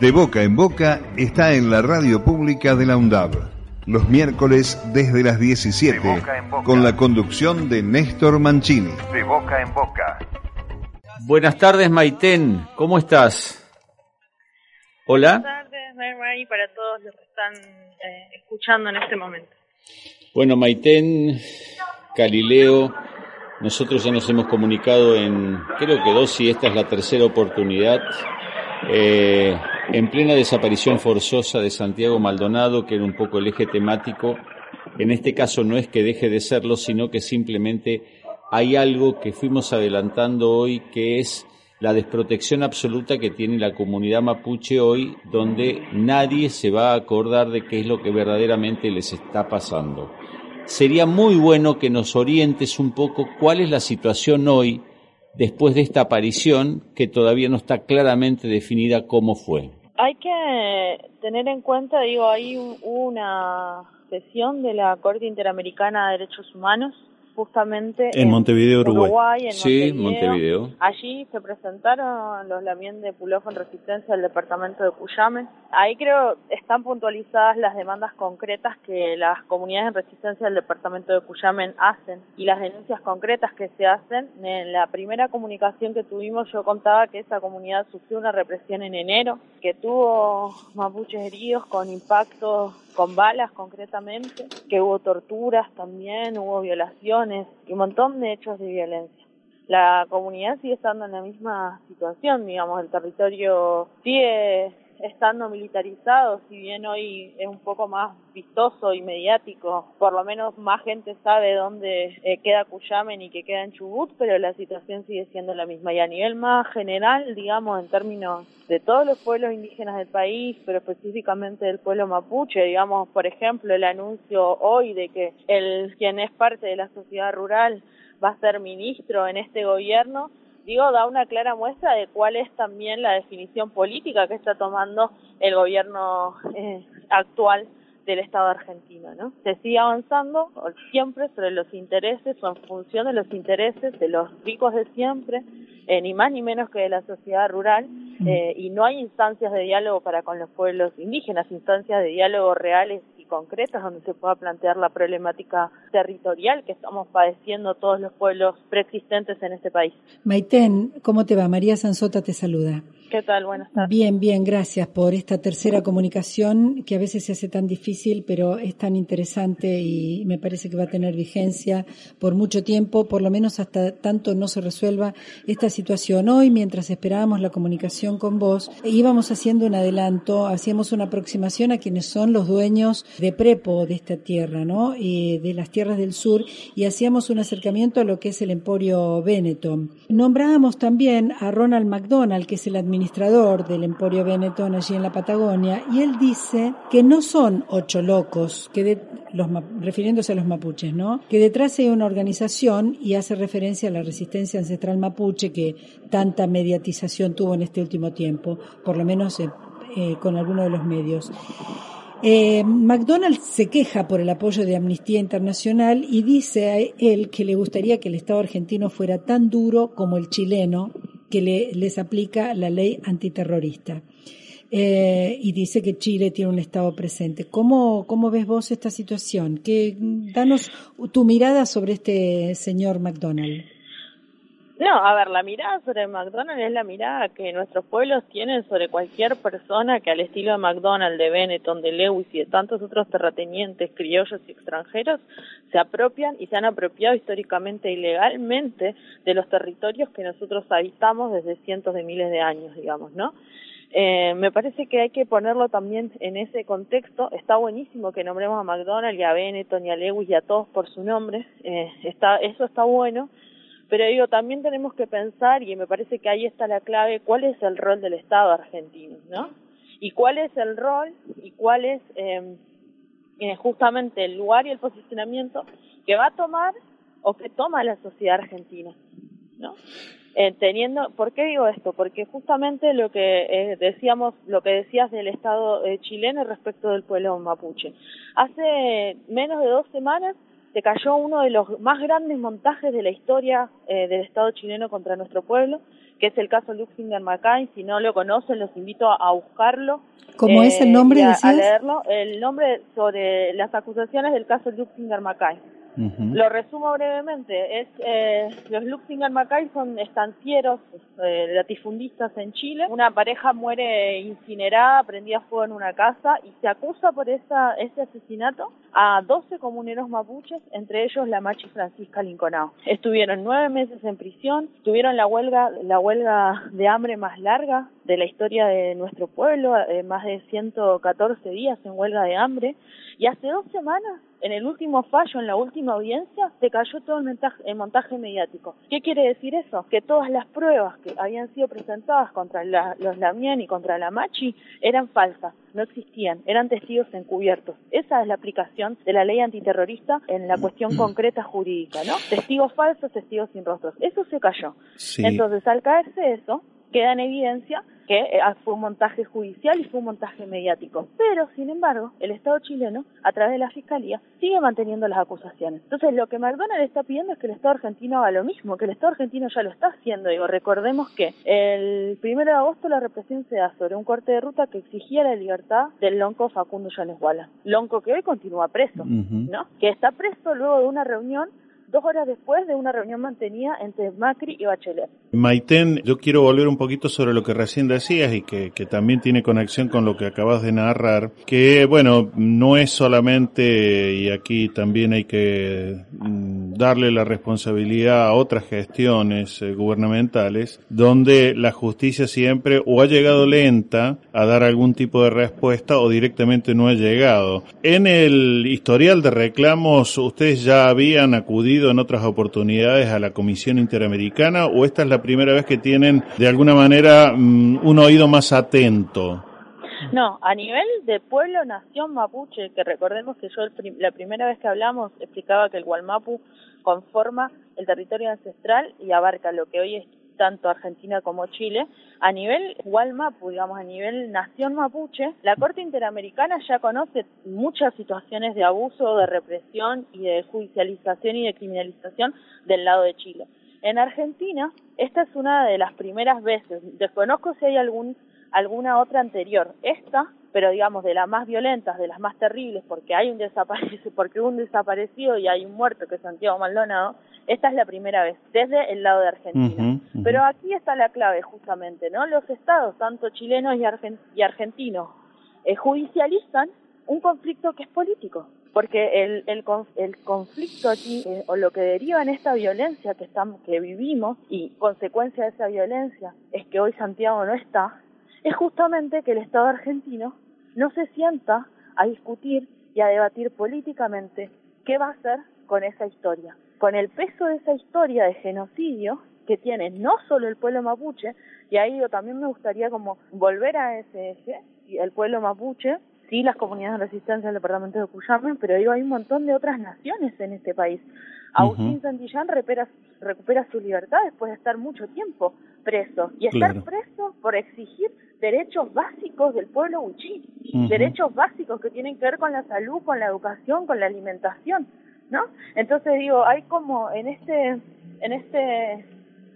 De Boca en Boca está en la radio pública de la UNDAB. Los miércoles desde las 17, con la conducción de Néstor Mancini. De Boca en Boca. Buenas tardes, Maiten. ¿Cómo estás? Hola. Buenas tardes, Mary, para todos los que están eh, escuchando en este momento. Bueno, Maiten, Galileo, nosotros ya nos hemos comunicado en, creo que dos, y esta es la tercera oportunidad. Eh, en plena desaparición forzosa de Santiago Maldonado, que era un poco el eje temático, en este caso no es que deje de serlo, sino que simplemente hay algo que fuimos adelantando hoy, que es la desprotección absoluta que tiene la comunidad mapuche hoy, donde nadie se va a acordar de qué es lo que verdaderamente les está pasando. Sería muy bueno que nos orientes un poco cuál es la situación hoy después de esta aparición que todavía no está claramente definida cómo fue? Hay que tener en cuenta, digo, hay una sesión de la Corte Interamericana de Derechos Humanos justamente en, Montevideo, Uruguay. en sí, Montevideo. Allí se presentaron los lamien de Pulofo en resistencia del departamento de Cuyame. Ahí creo están puntualizadas las demandas concretas que las comunidades en resistencia del departamento de Cuyamen hacen y las denuncias concretas que se hacen. En la primera comunicación que tuvimos yo contaba que esa comunidad sufrió una represión en enero, que tuvo mapuches heridos con impactos con balas concretamente, que hubo torturas también, hubo violaciones y un montón de hechos de violencia. La comunidad sigue estando en la misma situación, digamos, el territorio sigue estando militarizado, si bien hoy es un poco más vistoso y mediático, por lo menos más gente sabe dónde eh, queda Cuyamen y que queda en Chubut, pero la situación sigue siendo la misma. Y a nivel más general, digamos, en términos de todos los pueblos indígenas del país, pero específicamente del pueblo mapuche, digamos, por ejemplo, el anuncio hoy de que el quien es parte de la sociedad rural va a ser ministro en este gobierno, digo, da una clara muestra de cuál es también la definición política que está tomando el gobierno eh, actual del Estado argentino, ¿no? Se sigue avanzando siempre sobre los intereses o en función de los intereses de los ricos de siempre, eh, ni más ni menos que de la sociedad rural, eh, y no hay instancias de diálogo para con los pueblos indígenas, instancias de diálogo reales concretas donde se pueda plantear la problemática territorial que estamos padeciendo todos los pueblos preexistentes en este país. Maiten, ¿cómo te va? María Sansota te saluda. ¿Qué tal? Buenas tardes. Bien, bien, gracias por esta tercera comunicación que a veces se hace tan difícil, pero es tan interesante y me parece que va a tener vigencia por mucho tiempo, por lo menos hasta tanto no se resuelva esta situación. Hoy, mientras esperábamos la comunicación con vos, íbamos haciendo un adelanto, hacíamos una aproximación a quienes son los dueños de Prepo de esta tierra, ¿no? De las tierras del sur, y hacíamos un acercamiento a lo que es el Emporio Benetton. Nombrábamos también a Ronald McDonald, que es el administrador administrador del Emporio Benetton allí en la Patagonia, y él dice que no son ocho locos, que los, refiriéndose a los mapuches, ¿no? Que detrás hay una organización y hace referencia a la resistencia ancestral mapuche que tanta mediatización tuvo en este último tiempo, por lo menos eh, eh, con algunos de los medios. Eh, se queja por el apoyo de Amnistía Internacional y dice a él que le gustaría que el Estado argentino fuera tan duro como el chileno que les aplica la ley antiterrorista. Eh, y dice que Chile tiene un Estado presente. ¿Cómo, ¿Cómo ves vos esta situación? Que, danos tu mirada sobre este señor McDonald. No, a ver, la mirada sobre McDonald's es la mirada que nuestros pueblos tienen sobre cualquier persona que al estilo de McDonald's, de Benetton, de Lewis y de tantos otros terratenientes criollos y extranjeros se apropian y se han apropiado históricamente y legalmente de los territorios que nosotros habitamos desde cientos de miles de años, digamos, ¿no? Eh, me parece que hay que ponerlo también en ese contexto. Está buenísimo que nombremos a McDonald's y a Benetton y a Lewis y a todos por su nombre. Eh, está, eso está bueno pero digo, también tenemos que pensar, y me parece que ahí está la clave, cuál es el rol del Estado argentino, ¿no? Y cuál es el rol y cuál es em, eh, justamente el lugar y el posicionamiento que va a tomar o que toma la sociedad argentina, ¿no? Eh, teniendo, ¿por qué digo esto? Porque justamente lo que eh, decíamos, lo que decías del Estado eh, chileno respecto del pueblo mapuche. Hace menos de dos semanas se cayó uno de los más grandes montajes de la historia eh, del Estado chileno contra nuestro pueblo, que es el caso Luxinger Mackay. Si no lo conocen, los invito a, buscarlo. ¿Cómo es el nombre? A, a, leerlo. El nombre sobre las acusaciones del caso Luxinger Lo resumo brevemente. Es eh, los Luxinger Mackay son estancieros eh, latifundistas en Chile. Una pareja muere incinerada, prendida fuego en una casa y se acusa por esa, ese asesinato a 12 comuneros mapuches, entre ellos la machi Francisca Linconao. Estuvieron nueve meses en prisión, tuvieron la huelga, la huelga de hambre más larga de la historia de nuestro pueblo, eh, más de 114 días en huelga de hambre, y hace dos semanas en el último fallo, en la última audiencia, se cayó todo el montaje, montaje mediático. ¿Qué quiere decir eso? Que todas las pruebas que habían sido presentadas contra los Lamien y contra la Machi eran falsas, no existían, eran testigos encubiertos. Esa es la aplicación de la ley antiterrorista en la cuestión concreta jurídica, ¿no? Testigos falsos, testigos sin rostros. Eso se cayó. Entonces, al caerse eso, queda en evidencia que eh, fue un montaje judicial y fue un montaje mediático. Pero, sin embargo, el Estado chileno, a través de la Fiscalía, sigue manteniendo las acusaciones. Entonces, lo que McDonald está pidiendo es que el Estado argentino haga lo mismo, que el Estado argentino ya lo está haciendo. Digo, recordemos que el primero de agosto la represión se da sobre un corte de ruta que exigía la libertad del lonco Facundo Llanes Guala. Lonco que hoy continúa preso, ¿no? Que está preso luego de una reunión dos horas después de una reunión mantenida entre Macri y Bachelet. Maiten, yo quiero volver un poquito sobre lo que recién decías y que, que también tiene conexión con lo que acabas de narrar, que bueno, no es solamente, y aquí también hay que mm, darle la responsabilidad a otras gestiones eh, gubernamentales, donde la justicia siempre o ha llegado lenta a dar algún tipo de respuesta o directamente no ha llegado. En el historial de reclamos, ustedes ya habían acudido en otras oportunidades a la Comisión Interamericana o esta es la primera vez que tienen de alguna manera mm, un oído más atento? No, a nivel de pueblo, nación mapuche, que recordemos que yo la primera vez que hablamos explicaba que el Gualmapu conforma el territorio ancestral y abarca lo que hoy es tanto Argentina como Chile, a nivel Walmapu, digamos, a nivel nación mapuche, la Corte Interamericana ya conoce muchas situaciones de abuso, de represión y de judicialización y de criminalización del lado de Chile. En Argentina, esta es una de las primeras veces, desconozco si hay algún, alguna otra anterior, esta pero digamos de las más violentas, de las más terribles, porque hay un desaparecido, porque un desaparecido y hay un muerto que es Santiago Maldonado, esta es la primera vez desde el lado de Argentina. Pero aquí está la clave justamente, ¿no? Los estados, tanto chilenos y, argentinos, eh, judicializan un conflicto que es político, porque el, el, el conflicto aquí, eh, o lo que deriva en esta violencia que, estamos, que vivimos, y consecuencia de esa violencia es que hoy Santiago no está, es justamente que el Estado argentino no se sienta a discutir y a debatir políticamente qué va a hacer con esa historia, con el peso de esa historia de genocidio que tiene no solo el pueblo mapuche, y ahí yo también me gustaría como volver a ese eje, el pueblo mapuche, sí las comunidades de resistencia del departamento de Cuyamén, pero digo, hay un montón de otras naciones en este país. Agustín Santillán recupera, recupera su libertad después de estar mucho tiempo preso, y estar preso por exigir derechos básicos del pueblo huichí, derechos básicos que tienen que ver con la salud, con la educación, con la alimentación, ¿no? Entonces digo, hay como en este en este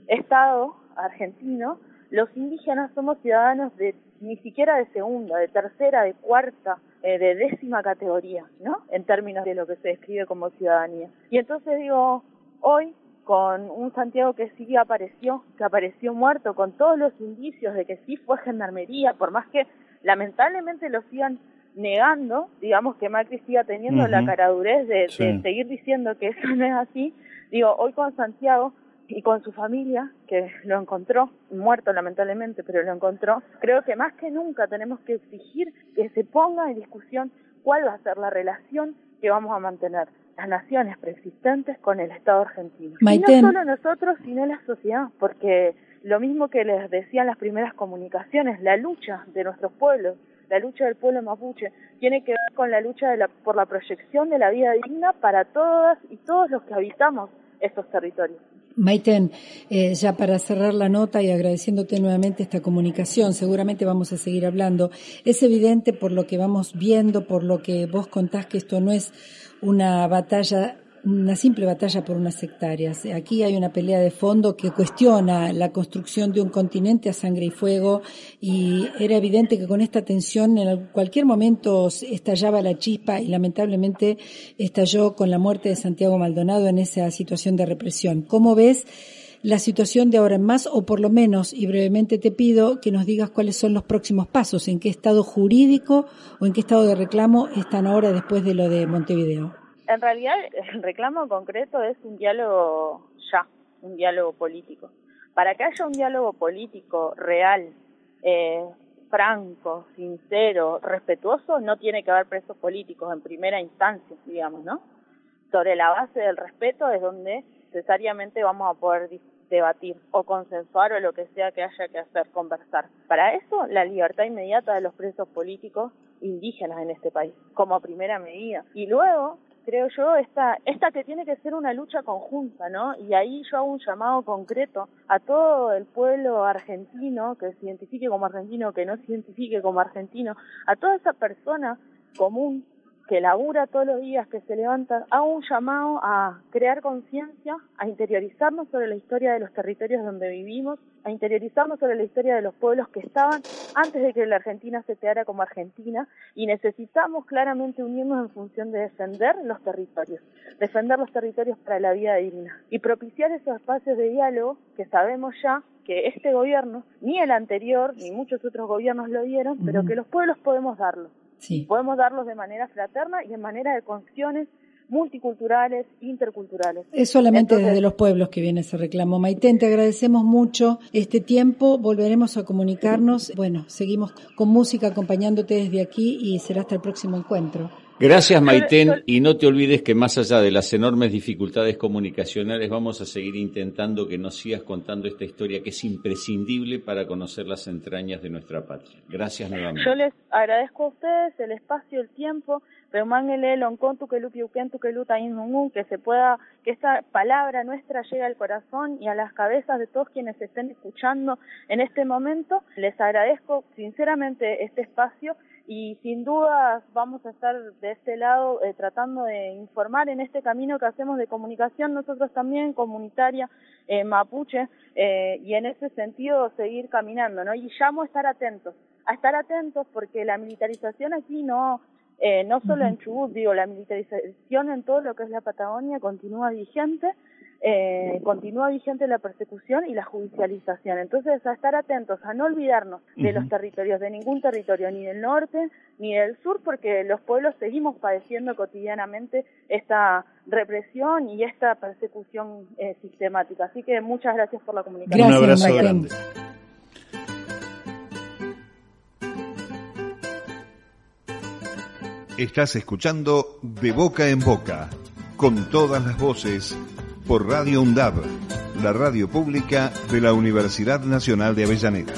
estado argentino los indígenas somos ciudadanos de ni siquiera de segunda, de tercera, de cuarta, eh, de décima categoría, ¿no? En términos de lo que se describe como ciudadanía. Y entonces digo, hoy con un Santiago que sí apareció, que apareció muerto, con todos los indicios de que sí fue gendarmería, por más que lamentablemente lo sigan negando, digamos que Macri siga teniendo la caradurez de, de seguir diciendo que eso no es así, digo, hoy con Santiago y con su familia, que lo encontró, muerto lamentablemente, pero lo encontró, creo que más que nunca tenemos que exigir que se ponga en discusión cuál va a ser la relación que vamos a mantener las naciones preexistentes con el Estado argentino. Y no solo nosotros, sino la sociedad, porque lo mismo que les decían las primeras comunicaciones, la lucha de nuestros pueblos, la lucha del pueblo mapuche, tiene que ver con la lucha de la, por la proyección de la vida digna para todas y todos los que habitamos estos territorios. Maiten, eh, ya para cerrar la nota y agradeciéndote nuevamente esta comunicación, seguramente vamos a seguir hablando. Es evidente por lo que vamos viendo, por lo que vos contás que esto no es una batalla una simple batalla por unas hectáreas. Aquí hay una pelea de fondo que cuestiona la construcción de un continente a sangre y fuego y era evidente que con esta tensión en cualquier momento estallaba la chispa y lamentablemente estalló con la muerte de Santiago Maldonado en esa situación de represión. ¿Cómo ves la situación de ahora en más o por lo menos, y brevemente te pido que nos digas cuáles son los próximos pasos, en qué estado jurídico o en qué estado de reclamo están ahora después de lo de Montevideo? En realidad, el reclamo concreto es un diálogo ya, un diálogo político. Para que haya un diálogo político real, eh, franco, sincero, respetuoso, no tiene que haber presos políticos en primera instancia, digamos, ¿no? Sobre la base del respeto es donde necesariamente vamos a poder debatir o consensuar o lo que sea que haya que hacer, conversar. Para eso, la libertad inmediata de los presos políticos indígenas en este país, como primera medida. Y luego, creo yo, esta, esta que tiene que ser una lucha conjunta, ¿no? Y ahí yo hago un llamado concreto a todo el pueblo argentino, que se identifique como argentino, que no se identifique como argentino, a toda esa persona común que labura todos los días, que se levanta, hago un llamado a crear conciencia, a interiorizarnos sobre la historia de los territorios donde vivimos, a interiorizarnos sobre la historia de los pueblos que estaban antes de que la Argentina se creara como Argentina y necesitamos claramente unirnos en función de defender los territorios, defender los territorios para la vida digna y propiciar esos espacios de diálogo que sabemos ya que este gobierno, ni el anterior, ni muchos otros gobiernos lo dieron, pero que los pueblos podemos darlo. Podemos darlos de manera fraterna y en manera de conexiones multiculturales, interculturales. Es solamente desde los pueblos que viene ese reclamo. Maiten, te agradecemos mucho este tiempo, volveremos a comunicarnos. Bueno, seguimos con música acompañándote desde aquí y será hasta el próximo encuentro. Gracias Maiten y no te olvides que más allá de las enormes dificultades comunicacionales vamos a seguir intentando que nos sigas contando esta historia que es imprescindible para conocer las entrañas de nuestra patria. Gracias nuevamente. Yo les agradezco a ustedes el espacio, el tiempo, que se pueda, que esta palabra nuestra llegue al corazón y a las cabezas de todos quienes estén escuchando en este momento. Les agradezco sinceramente este espacio y sin duda vamos a estar de este lado eh, tratando de informar en este camino que hacemos de comunicación nosotros también comunitaria eh, mapuche eh, y en ese sentido seguir caminando no y llamo a estar atentos a estar atentos porque la militarización aquí no eh, no solo en Chubut digo la militarización en todo lo que es la Patagonia continúa vigente eh, continúa vigente la persecución y la judicialización. Entonces, a estar atentos, a no olvidarnos de los territorios, de ningún territorio, ni del norte ni del sur, porque los pueblos seguimos padeciendo cotidianamente esta represión y esta persecución eh, sistemática. Así que muchas gracias por la comunicación. Un abrazo grande. Estás escuchando De Boca en Boca, con todas las voces por Radio UNDAB, la radio pública de la Universidad Nacional de Avellaneda.